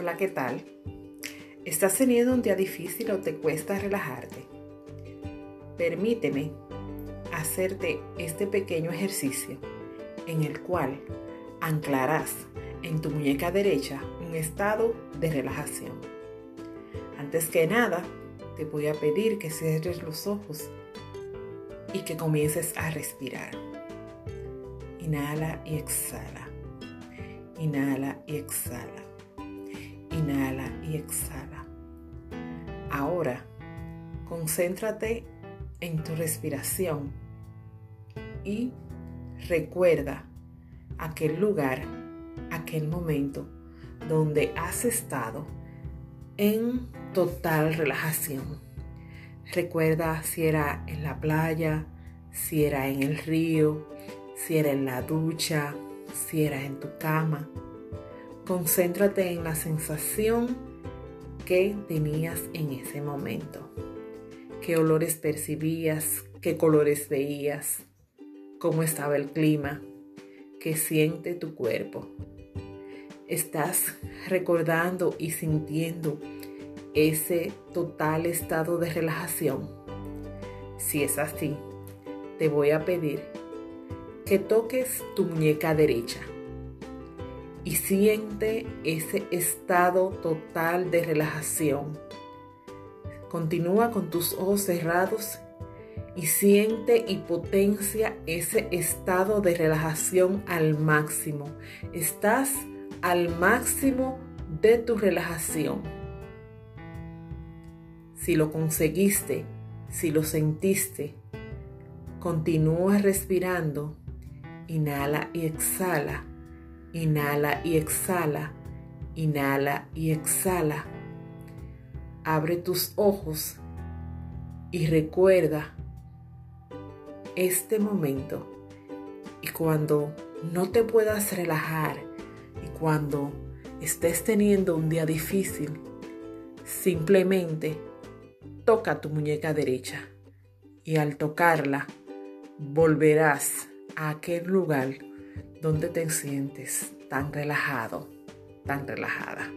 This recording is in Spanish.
Hola, ¿qué tal? ¿Estás teniendo un día difícil o te cuesta relajarte? Permíteme hacerte este pequeño ejercicio en el cual anclarás en tu muñeca derecha un estado de relajación. Antes que nada, te voy a pedir que cierres los ojos y que comiences a respirar. Inhala y exhala. Inhala y exhala. Exhala. Ahora, concéntrate en tu respiración y recuerda aquel lugar, aquel momento donde has estado en total relajación. Recuerda si era en la playa, si era en el río, si era en la ducha, si era en tu cama. Concéntrate en la sensación que tenías en ese momento. ¿Qué olores percibías? ¿Qué colores veías? ¿Cómo estaba el clima? ¿Qué siente tu cuerpo? ¿Estás recordando y sintiendo ese total estado de relajación? Si es así, te voy a pedir que toques tu muñeca derecha siente ese estado total de relajación. Continúa con tus ojos cerrados y siente y potencia ese estado de relajación al máximo. Estás al máximo de tu relajación. Si lo conseguiste, si lo sentiste, continúa respirando Inhala y exhala. Inhala y exhala. Inhala y exhala. Abre tus ojos y recuerda este momento. Y cuando no te puedas relajar y cuando estés teniendo un día difícil, simplemente toca tu muñeca derecha y al tocarla volverás a aquel lugar ¿Dónde te sientes tan relajado, tan relajada?